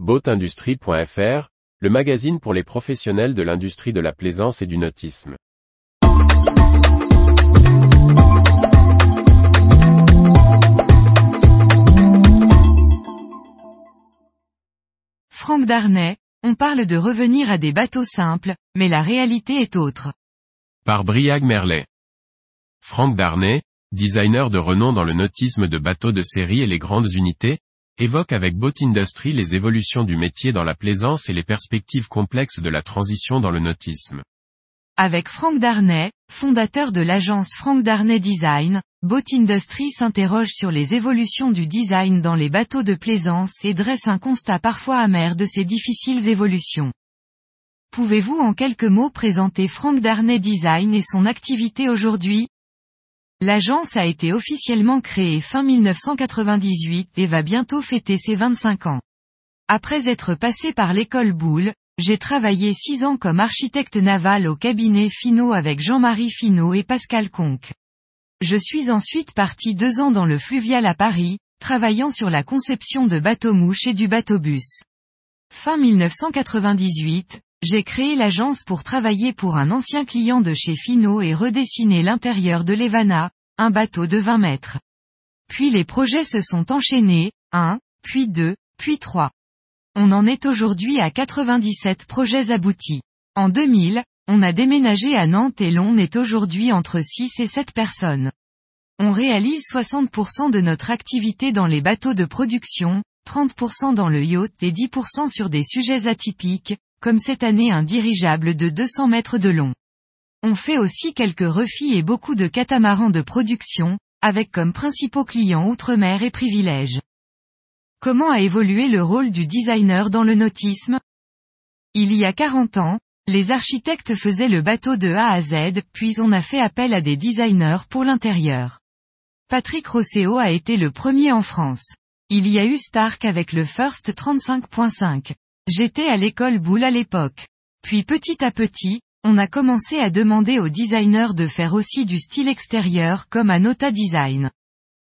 Boatindustrie.fr, le magazine pour les professionnels de l'industrie de la plaisance et du nautisme. Franck Darnay, on parle de revenir à des bateaux simples, mais la réalité est autre. Par Briag Merlet. Franck Darnay, designer de renom dans le nautisme de bateaux de série et les grandes unités, évoque avec Boat Industry les évolutions du métier dans la plaisance et les perspectives complexes de la transition dans le nautisme. Avec Franck Darnay, fondateur de l'agence Franck Darnay Design, Boat Industry s'interroge sur les évolutions du design dans les bateaux de plaisance et dresse un constat parfois amer de ces difficiles évolutions. Pouvez-vous en quelques mots présenter Franck Darnay Design et son activité aujourd'hui? L'agence a été officiellement créée fin 1998 et va bientôt fêter ses 25 ans. Après être passé par l'école Boulle, j'ai travaillé six ans comme architecte naval au cabinet Finot avec Jean-Marie Finot et Pascal Conque. Je suis ensuite parti deux ans dans le fluvial à Paris, travaillant sur la conception de bateaux-mouches et du bateau-bus. Fin 1998, j'ai créé l'agence pour travailler pour un ancien client de chez Finot et redessiner l'intérieur de l'Evana, un bateau de 20 mètres. Puis les projets se sont enchaînés, un, puis deux, puis trois. On en est aujourd'hui à 97 projets aboutis. En 2000, on a déménagé à Nantes et l'on est aujourd'hui entre 6 et 7 personnes. On réalise 60% de notre activité dans les bateaux de production, 30% dans le yacht et 10% sur des sujets atypiques, comme cette année un dirigeable de 200 mètres de long. On fait aussi quelques refis et beaucoup de catamarans de production, avec comme principaux clients outre-mer et privilèges. Comment a évolué le rôle du designer dans le nautisme? Il y a 40 ans, les architectes faisaient le bateau de A à Z, puis on a fait appel à des designers pour l'intérieur. Patrick Rosseo a été le premier en France. Il y a eu Stark avec le First 35.5. J'étais à l'école Boulle à l'époque. Puis petit à petit, on a commencé à demander aux designers de faire aussi du style extérieur comme à Nota Design.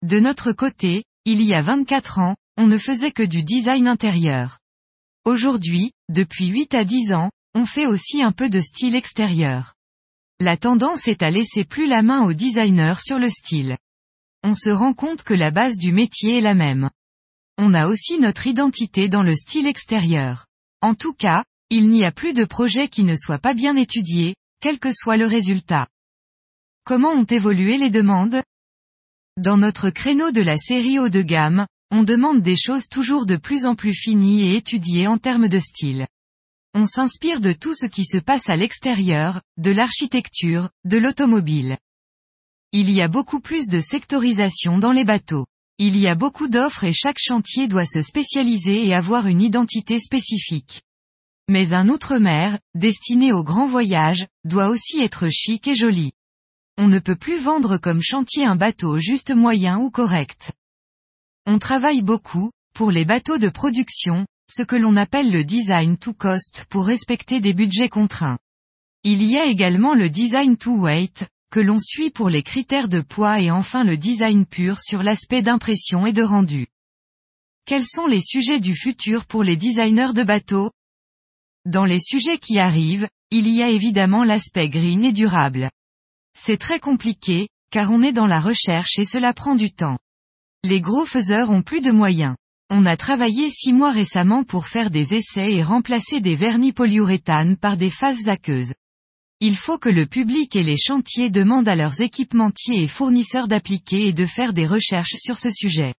De notre côté, il y a 24 ans, on ne faisait que du design intérieur. Aujourd'hui, depuis 8 à 10 ans, on fait aussi un peu de style extérieur. La tendance est à laisser plus la main aux designers sur le style. On se rend compte que la base du métier est la même. On a aussi notre identité dans le style extérieur. En tout cas, il n'y a plus de projet qui ne soit pas bien étudié, quel que soit le résultat. Comment ont évolué les demandes? Dans notre créneau de la série haut de gamme, on demande des choses toujours de plus en plus finies et étudiées en termes de style. On s'inspire de tout ce qui se passe à l'extérieur, de l'architecture, de l'automobile. Il y a beaucoup plus de sectorisation dans les bateaux. Il y a beaucoup d'offres et chaque chantier doit se spécialiser et avoir une identité spécifique. Mais un outre-mer, destiné au grand voyage, doit aussi être chic et joli. On ne peut plus vendre comme chantier un bateau juste moyen ou correct. On travaille beaucoup, pour les bateaux de production, ce que l'on appelle le design to cost pour respecter des budgets contraints. Il y a également le design to weight, que l'on suit pour les critères de poids et enfin le design pur sur l'aspect d'impression et de rendu. Quels sont les sujets du futur pour les designers de bateaux? Dans les sujets qui arrivent, il y a évidemment l'aspect green et durable. C'est très compliqué, car on est dans la recherche et cela prend du temps. Les gros faiseurs ont plus de moyens. On a travaillé six mois récemment pour faire des essais et remplacer des vernis polyuréthane par des phases aqueuses. Il faut que le public et les chantiers demandent à leurs équipementiers et fournisseurs d'appliquer et de faire des recherches sur ce sujet.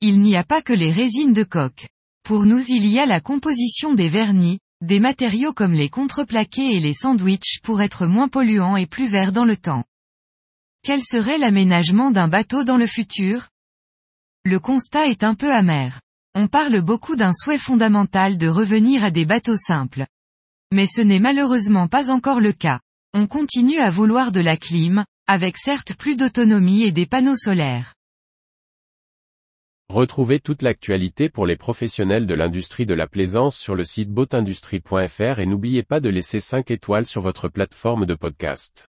Il n'y a pas que les résines de coque. Pour nous il y a la composition des vernis, des matériaux comme les contreplaqués et les sandwichs pour être moins polluants et plus verts dans le temps. Quel serait l'aménagement d'un bateau dans le futur? Le constat est un peu amer. On parle beaucoup d'un souhait fondamental de revenir à des bateaux simples. Mais ce n'est malheureusement pas encore le cas. On continue à vouloir de la clim, avec certes plus d'autonomie et des panneaux solaires. Retrouvez toute l'actualité pour les professionnels de l'industrie de la plaisance sur le site boatindustrie.fr et n'oubliez pas de laisser 5 étoiles sur votre plateforme de podcast.